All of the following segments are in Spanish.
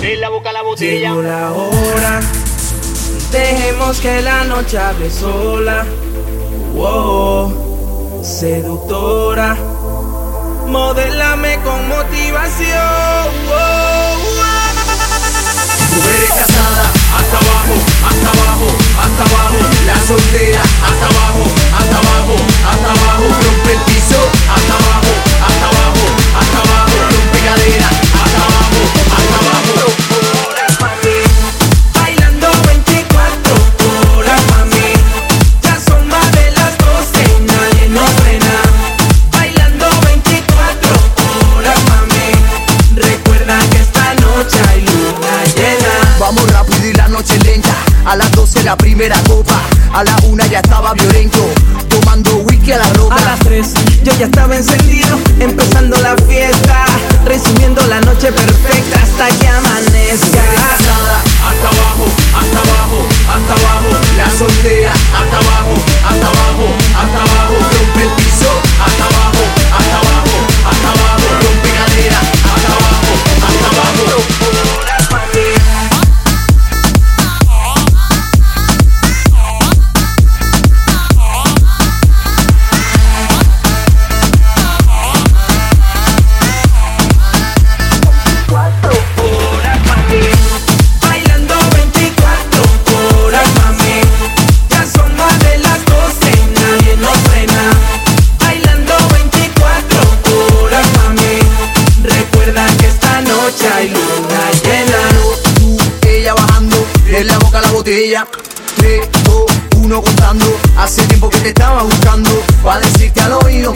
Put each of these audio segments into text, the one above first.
De la boca a la botella. La hora. Dejemos que la noche hable sola. Wow, seductora. Modélame con motivación. Wow. la primera copa. A la una ya estaba violento, tomando whisky a la roca. A las tres yo ya estaba encendido, empezando la fiesta, recibiendo la noche perfecta hasta que amanezca. Hasta abajo, hasta abajo, hasta abajo, la soltera en la boca la botella de dos, uno contando. Hace tiempo que te estaba buscando, va a decirte al oído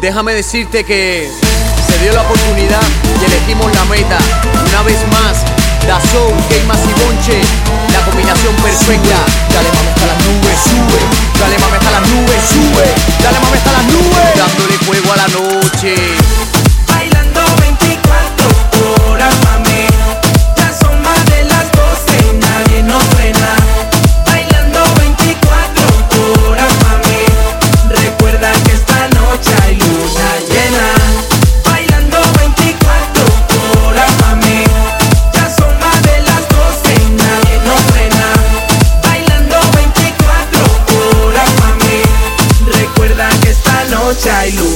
Déjame decirte que se dio la oportunidad y elegimos la meta. Una vez más, Dazón, Keimas y Bonche, la combinación perfecta. Dale, vamos a las nubes, sube. Chai